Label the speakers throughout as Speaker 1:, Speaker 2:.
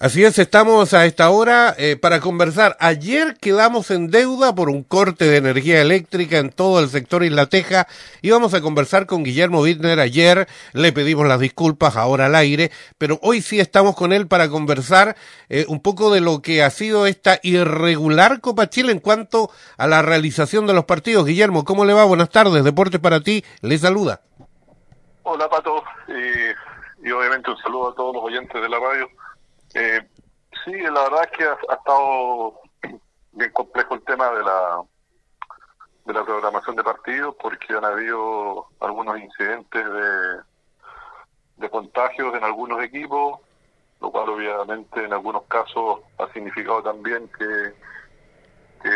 Speaker 1: Así es, estamos a esta hora eh, para conversar. Ayer quedamos en deuda por un corte de energía eléctrica en todo el sector Isla Teja. Íbamos a conversar con Guillermo Wittner ayer, le pedimos las disculpas ahora al aire, pero hoy sí estamos con él para conversar eh, un poco de lo que ha sido esta irregular Copa Chile en cuanto a la realización de los partidos. Guillermo, ¿cómo le va? Buenas tardes, Deportes para ti, le saluda.
Speaker 2: Hola Pato, y obviamente un saludo a todos los oyentes de la radio. Eh, sí, la verdad es que ha, estado bien complejo el tema de la de la programación de partidos porque han habido algunos incidentes de, de contagios en algunos equipos, lo cual obviamente en algunos casos ha significado también que, que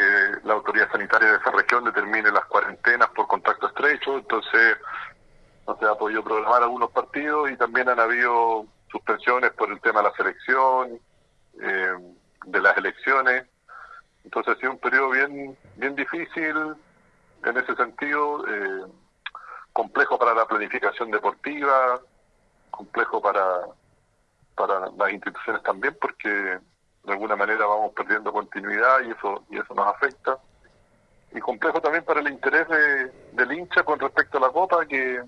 Speaker 2: la autoridad sanitaria de esa región determine las cuarentenas por contacto estrecho, entonces no se ha podido programar algunos partidos y también han habido suspensiones por el tema de la selección, eh, de las elecciones. Entonces ha sido un periodo bien, bien difícil en ese sentido, eh, complejo para la planificación deportiva, complejo para, para las instituciones también, porque de alguna manera vamos perdiendo continuidad y eso, y eso nos afecta. Y complejo también para el interés de, del hincha con respecto a la Copa, que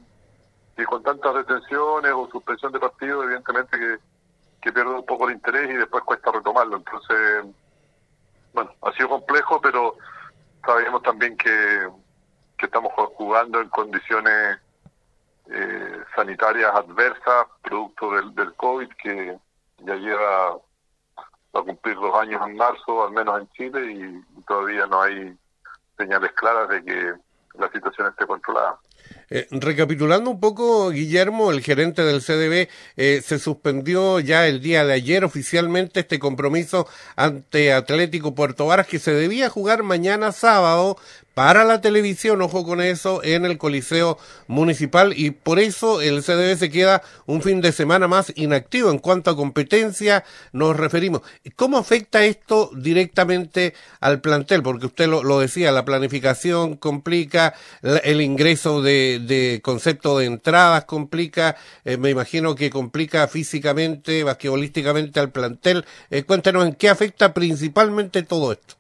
Speaker 2: y con tantas detenciones o suspensión de partidos, evidentemente que, que pierde un poco el interés y después cuesta retomarlo. Entonces, bueno, ha sido complejo, pero sabemos también que, que estamos jugando en condiciones eh, sanitarias adversas, producto del, del COVID, que ya lleva a cumplir dos años en marzo, al menos en Chile, y todavía no hay señales claras de que la situación esté controlada.
Speaker 1: Eh, recapitulando un poco, Guillermo, el gerente del CDB, eh, se suspendió ya el día de ayer oficialmente este compromiso ante Atlético Puerto Varas que se debía jugar mañana sábado, para la televisión, ojo con eso, en el Coliseo Municipal y por eso el CDB se queda un fin de semana más inactivo en cuanto a competencia nos referimos. ¿Cómo afecta esto directamente al plantel? Porque usted lo, decía, la planificación complica, el ingreso de, de, concepto de entradas complica, eh, me imagino que complica físicamente, basquetbolísticamente al plantel. Eh, cuéntenos en qué afecta principalmente todo esto.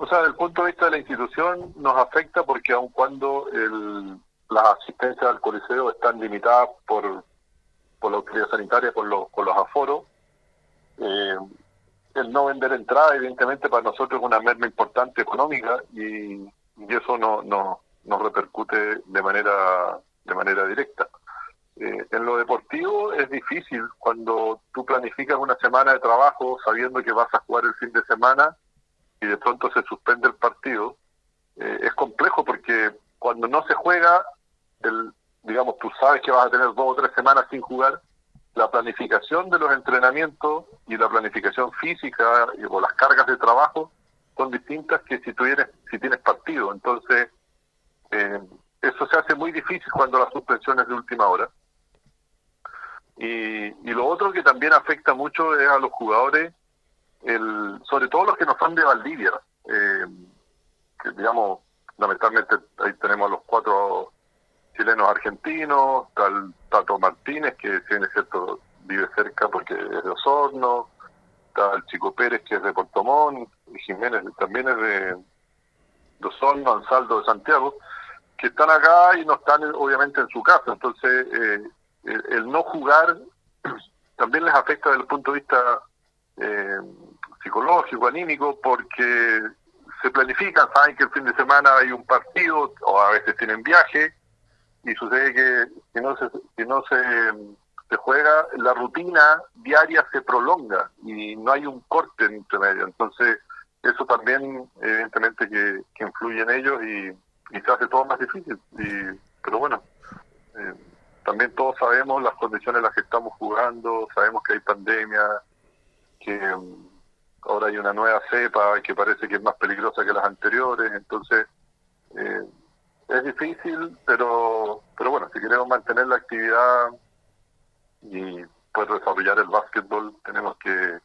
Speaker 2: O sea, desde el punto de vista de la institución nos afecta porque aun cuando el, las asistencias al coliseo están limitadas por, por la autoridad sanitaria, por los, por los aforos, eh, el no vender entrada evidentemente para nosotros es una merma importante económica y, y eso no, no, nos repercute de manera, de manera directa. Eh, en lo deportivo es difícil cuando tú planificas una semana de trabajo sabiendo que vas a jugar el fin de semana y de pronto se suspende el partido, eh, es complejo porque cuando no se juega, el, digamos, tú sabes que vas a tener dos o tres semanas sin jugar, la planificación de los entrenamientos y la planificación física o las cargas de trabajo son distintas que si tienes, si tienes partido. Entonces, eh, eso se hace muy difícil cuando la suspensión es de última hora. Y, y lo otro que también afecta mucho es a los jugadores el, sobre todo los que no son de Valdivia, eh, que digamos, lamentablemente ahí tenemos los cuatro chilenos argentinos, tal Tato Martínez, que tiene cierto, vive cerca porque es de Osorno, tal Chico Pérez, que es de Puerto y Jiménez también es de, Osorno, Ansaldo de Santiago, que están acá y no están obviamente en su casa, entonces eh, el, no jugar también les afecta desde el punto de vista eh, psicológico, anímico, porque se planifican, saben que el fin de semana hay un partido o a veces tienen viaje y sucede que si no se, si no se, se juega, la rutina diaria se prolonga y no hay un corte entre medio. Entonces, eso también evidentemente que, que influye en ellos y, y, se hace todo más difícil. Y, pero bueno, eh, también todos sabemos las condiciones en las que estamos jugando, sabemos que hay pandemia, que ahora hay una nueva cepa que parece que es más peligrosa que las anteriores, entonces eh, es difícil, pero pero bueno, si queremos mantener la actividad y poder desarrollar el básquetbol, tenemos que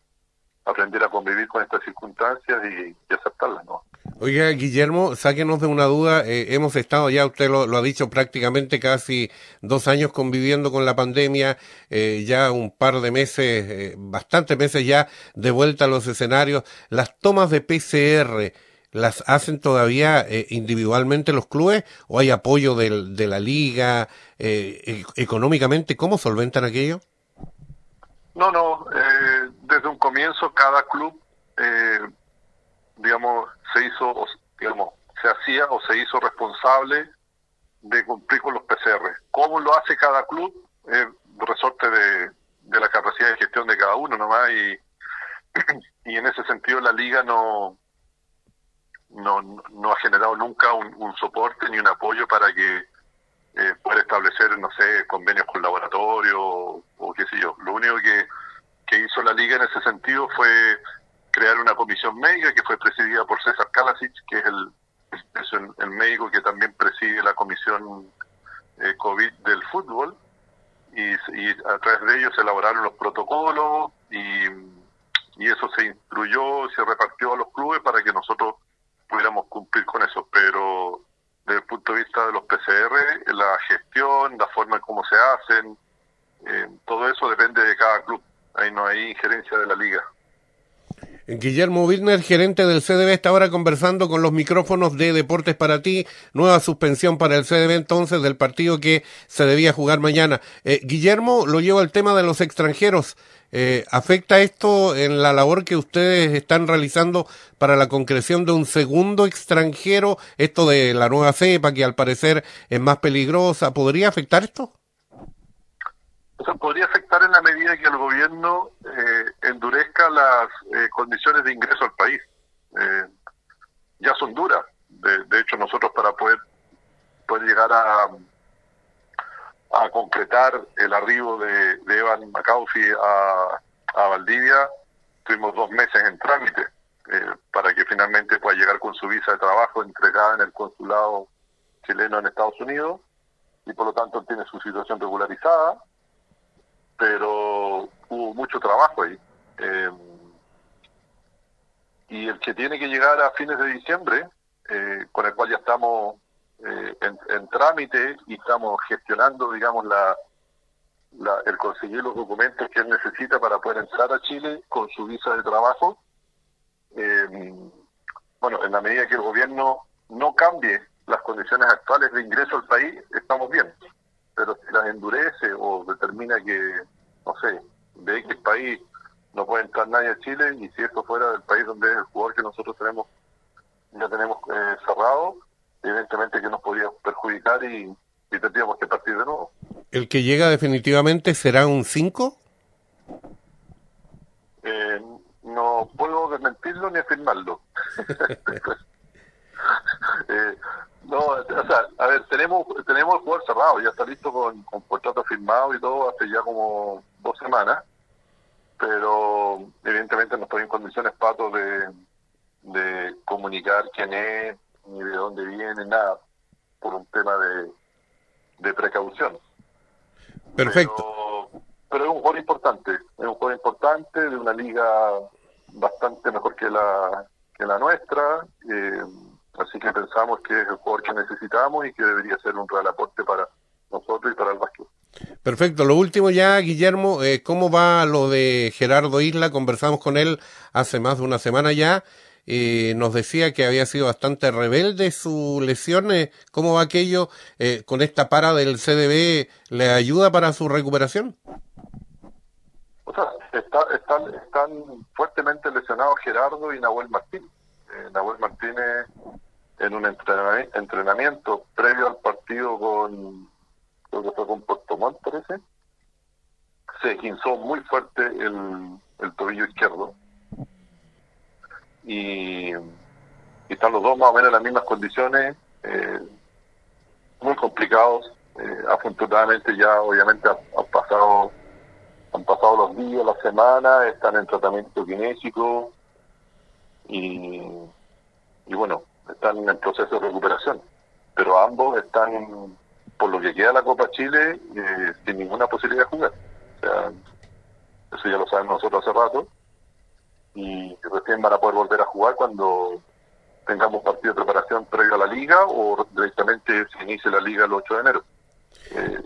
Speaker 2: aprender a convivir con estas circunstancias y, y aceptarlas, ¿no?
Speaker 1: Oiga, Guillermo, sáquenos de una duda. Eh, hemos estado ya, usted lo, ha dicho, prácticamente casi dos años conviviendo con la pandemia, eh, ya un par de meses, eh, bastantes meses ya de vuelta a los escenarios. Las tomas de PCR, ¿las hacen todavía individualmente los clubes o hay apoyo del, de la liga e, económicamente? ¿Cómo solventan aquello?
Speaker 2: No, no. Desde un comienzo cada club digamos, se hizo, digamos, se hacía o se hizo responsable de cumplir con los PCR. ¿Cómo lo hace cada club? Es resorte de, de la capacidad de gestión de cada uno nomás y, y en ese sentido la liga no no, no ha generado nunca un, soporte ni un apoyo para que eh, pueda establecer, no sé, convenios con laboratorio o qué sé yo. Lo único que, que hizo la liga en ese sentido fue crear una comisión médica que fue presidida por César Kalasic, que es el, el, médico que también preside la comisión eh, COVID del fútbol, y, a través de ellos se elaboraron los protocolos y, y eso se instruyó, se repartió a los clubes para que nosotros pudiéramos cumplir con eso, pero desde el punto de vista de los PCR, la gestión, la forma en cómo se hacen, eh, todo eso depende de cada club, ahí no hay injerencia de la liga.
Speaker 1: Guillermo Wilner, gerente del CDB, está ahora conversando con los micrófonos de Deportes para ti. Nueva suspensión para el CDB entonces del partido que se debía jugar mañana. Eh, Guillermo, lo llevo al tema de los extranjeros. Eh, ¿Afecta esto en la labor que ustedes están realizando para la concreción de un segundo extranjero? Esto de la nueva cepa que al parecer es más peligrosa. ¿Podría afectar esto?
Speaker 2: Podría afectar en la medida que el gobierno eh, endurezca las eh, condiciones de ingreso al país. Eh, ya son duras. De, hecho, nosotros para poder, poder llegar a, a concretar el arribo de, Evan McAufee a, a Valdivia, tuvimos dos meses en trámite para que finalmente pueda llegar con su visa de trabajo entregada en el consulado chileno en Estados Unidos y por lo tanto tiene su situación regularizada pero hubo mucho trabajo ahí. Eh, y el que tiene que llegar a fines de diciembre, eh, con el cual ya estamos eh, en, trámite y estamos gestionando, digamos, la, el conseguir los documentos que él necesita para poder entrar a Chile con su visa de trabajo. bueno, en la medida que el gobierno no cambie las condiciones actuales de ingreso al país, estamos bien pero si las endurece o determina que, no sé, de X país no puede entrar nadie a Chile y si esto fuera del país donde es el jugador que nosotros tenemos ya tenemos eh, cerrado, evidentemente que nos podría perjudicar y, tendríamos que partir de nuevo.
Speaker 1: ¿El que llega definitivamente será un 5?
Speaker 2: Eh, no puedo desmentirlo ni afirmarlo. eh, no, o sea, a ver, tenemos tenemos el jugador cerrado, ya está listo con, con contrato firmado y todo hace ya como dos semanas, pero evidentemente no estoy en condiciones, Pato, de, de comunicar quién es, ni de dónde viene, nada, por un tema de, de precaución.
Speaker 1: Perfecto.
Speaker 2: Pero, es un jugador importante, es un jugador importante de una liga bastante mejor que la, que la nuestra. Eh, Así que pensamos que es el jugador que necesitamos y que debería ser un real aporte para nosotros y para el básquet.
Speaker 1: Perfecto. Lo último ya, Guillermo, eh, ¿cómo va lo de Gerardo Isla? Conversamos con él hace más de una semana ya. Eh, nos decía que había sido bastante rebelde su lesión. Eh, ¿Cómo va aquello? Eh, ¿Con esta para del CDB le ayuda para su recuperación?
Speaker 2: O sea, están, están fuertemente lesionados Gerardo y Nahuel Martín. Nahuel Martínez en un entrenamiento previo al partido con, creo que fue con Puerto Montt, parece, se quinzó muy fuerte el, el tobillo izquierdo. Y, están los dos más o menos en las mismas condiciones, eh, muy complicados. Eh, afortunadamente ya obviamente han, pasado han pasado los días, las semanas, están en tratamiento kinésico y, y bueno, están en proceso de recuperación, pero ambos están, por lo que queda la Copa Chile, eh, sin ninguna posibilidad de jugar. O sea, eso ya lo sabemos nosotros hace rato, y recién van a poder volver a jugar cuando tengamos partido de preparación previo a la liga o directamente se inicie la liga el 8 de enero. Eh,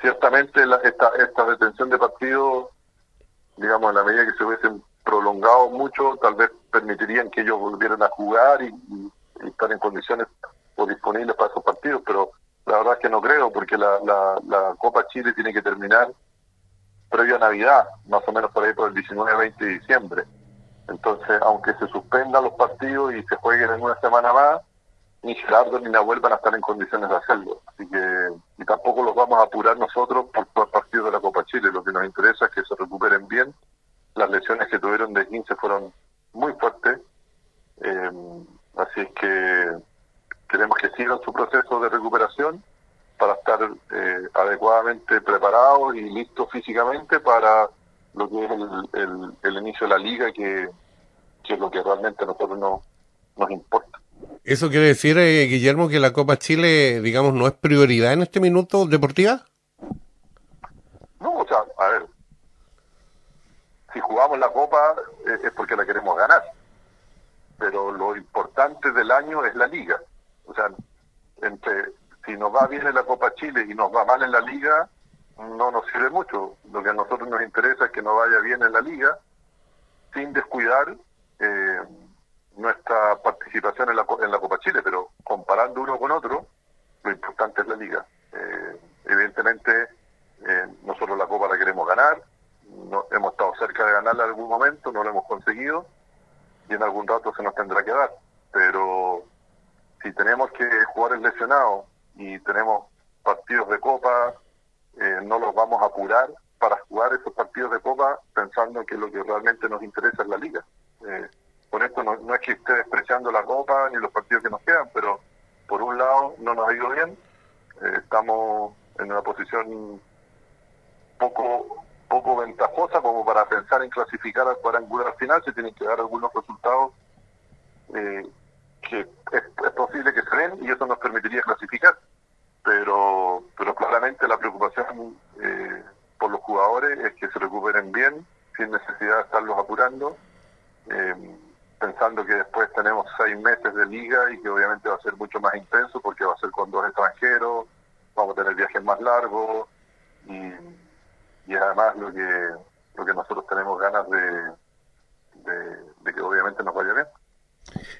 Speaker 2: ciertamente la, esta, esta detención de partidos, digamos, en la medida que se hubiesen prolongado mucho, tal vez permitirían que ellos volvieran a jugar y, estar en condiciones o disponibles para esos partidos, pero la verdad es que no creo, porque la, la, la Copa Chile tiene que terminar previo a Navidad, más o menos por ahí por el 19-20 de diciembre. Entonces, aunque se suspendan los partidos y se jueguen en una semana más, ni Gerardo ni Nahuel van a estar en condiciones de hacerlo. Así que, y tampoco los vamos a apurar nosotros por, los partidos de la Copa Chile. Lo que nos interesa es que se recuperen bien. Las lesiones que tuvieron de 15 fueron muy fuertes. Eh, así es que queremos que sigan su proceso de recuperación para estar eh, adecuadamente preparados y listos físicamente para lo que es el, el, inicio de la liga, que, es lo que realmente a nosotros no, nos importa.
Speaker 1: ¿Eso quiere decir, eh, Guillermo, que la Copa Chile, digamos, no es prioridad en este minuto deportiva?
Speaker 2: No, o sea, a ver, si jugamos la Copa eh, es porque la queremos ganar, pero lo importante del año es la liga. O sea, entre si nos va bien en la Copa Chile y nos va mal en la liga, no nos sirve mucho. Lo que a nosotros nos interesa es que nos vaya bien en la liga, sin descuidar eh, nuestra participación en la, en la Copa Chile, pero comparando uno con otro, lo importante es la liga. Eh, evidentemente, eh, nosotros la Copa la queremos ganar, no, hemos estado cerca de ganarla en algún momento, no lo hemos conseguido, y en algún rato se nos tendrá que dar. Pero si tenemos que y tenemos partidos de Copa, eh, no los vamos a apurar para jugar esos partidos de Copa pensando que lo que realmente nos interesa es la liga. Eh, con esto no, es que esté despreciando la Copa ni los partidos que nos quedan, pero por un lado no nos ha ido bien, eh, estamos en una posición poco poco ventajosa como para pensar en clasificar al cuadrangular final, se tienen que dar algunos resultados es, posible que se den y eso nos permitiría clasificar pero pero claramente la preocupación eh, por los jugadores es que se recuperen bien sin necesidad de estarlos apurando eh, pensando que después tenemos seis meses de liga y que obviamente va a ser mucho más intenso porque va a ser con dos extranjeros vamos a tener viajes más largos y, y además lo que lo que nosotros tenemos ganas de, de que obviamente nos vaya bien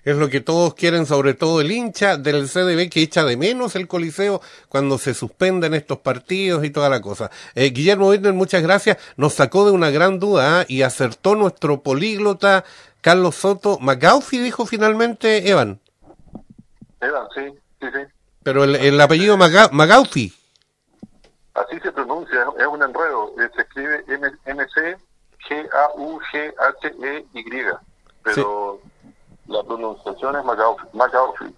Speaker 1: es lo que todos quieren, sobre todo el hincha del CDB que echa de menos el Coliseo cuando se suspenden estos partidos y toda la cosa. Eh, Guillermo Wittner, muchas gracias. Nos sacó de una gran duda ¿ah? y acertó nuestro políglota Carlos Soto. McGaufi dijo finalmente Evan.
Speaker 2: Evan, sí, sí, sí.
Speaker 1: Pero el, apellido Magaufi.
Speaker 2: Así se pronuncia, es un enredo. Se escribe M-C-G-A-U-G-H-E-Y. Pero la pronunciación es McAuliffe.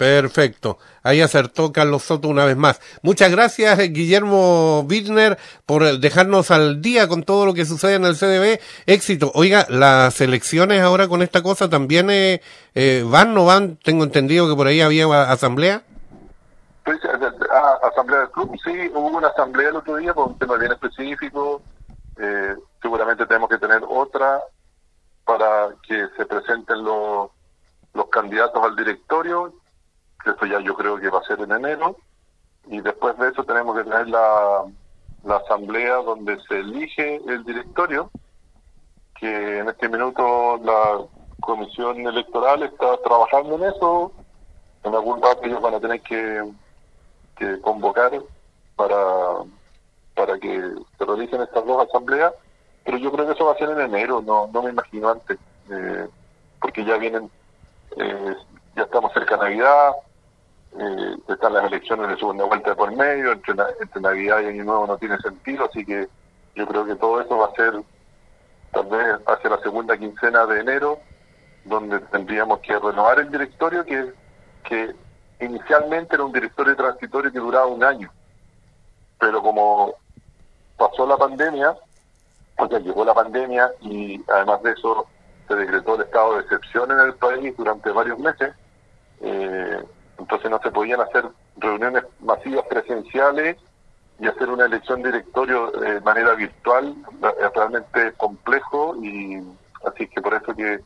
Speaker 1: Perfecto. Ahí acertó Carlos Soto una vez más. Muchas gracias, Guillermo Wittner, por dejarnos al día con todo lo que sucede en el CDB. Éxito. Oiga, las elecciones ahora con esta cosa también eh, eh van, no van. Tengo entendido que por ahí había asamblea.
Speaker 2: Pues, ah, asamblea del club, sí, hubo una asamblea el otro día con un tema bien específico. Eh, seguramente tenemos que tener otra para que se presenten los, los candidatos al directorio, esto ya yo creo que va a ser en enero, y después de eso tenemos que tener la, la asamblea donde se elige el directorio, que en este minuto la comisión electoral está trabajando en eso, en algún rato ellos van a tener que, que convocar para, para que se realicen estas dos asambleas pero yo creo que eso va a ser en enero, no, no me imagino antes, eh, porque ya vienen, eh, ya estamos cerca de Navidad, eh, están las elecciones de segunda vuelta por medio, entre, entre Navidad y Año Nuevo no tiene sentido, así que yo creo que todo eso va a ser tal vez hacia la segunda quincena de enero, donde tendríamos que renovar el directorio que, que inicialmente era un directorio transitorio que duraba un año, pero como pasó la pandemia, porque llegó la pandemia y además de eso se decretó el estado de excepción en el país durante varios meses, eh, entonces no se podían hacer reuniones masivas presenciales y hacer una elección directorio de manera virtual es realmente complejo y así que por eso que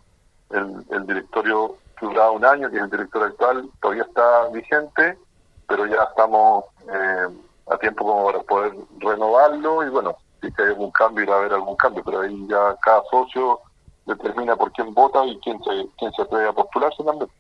Speaker 2: el, directorio duraba un año, que es el director actual, todavía está vigente, pero ya estamos eh, a tiempo como para poder renovarlo y bueno, si hay algún cambio, irá a haber algún cambio, pero ahí ya cada socio determina por quién vota y quién se, quién se atreve a postularse también.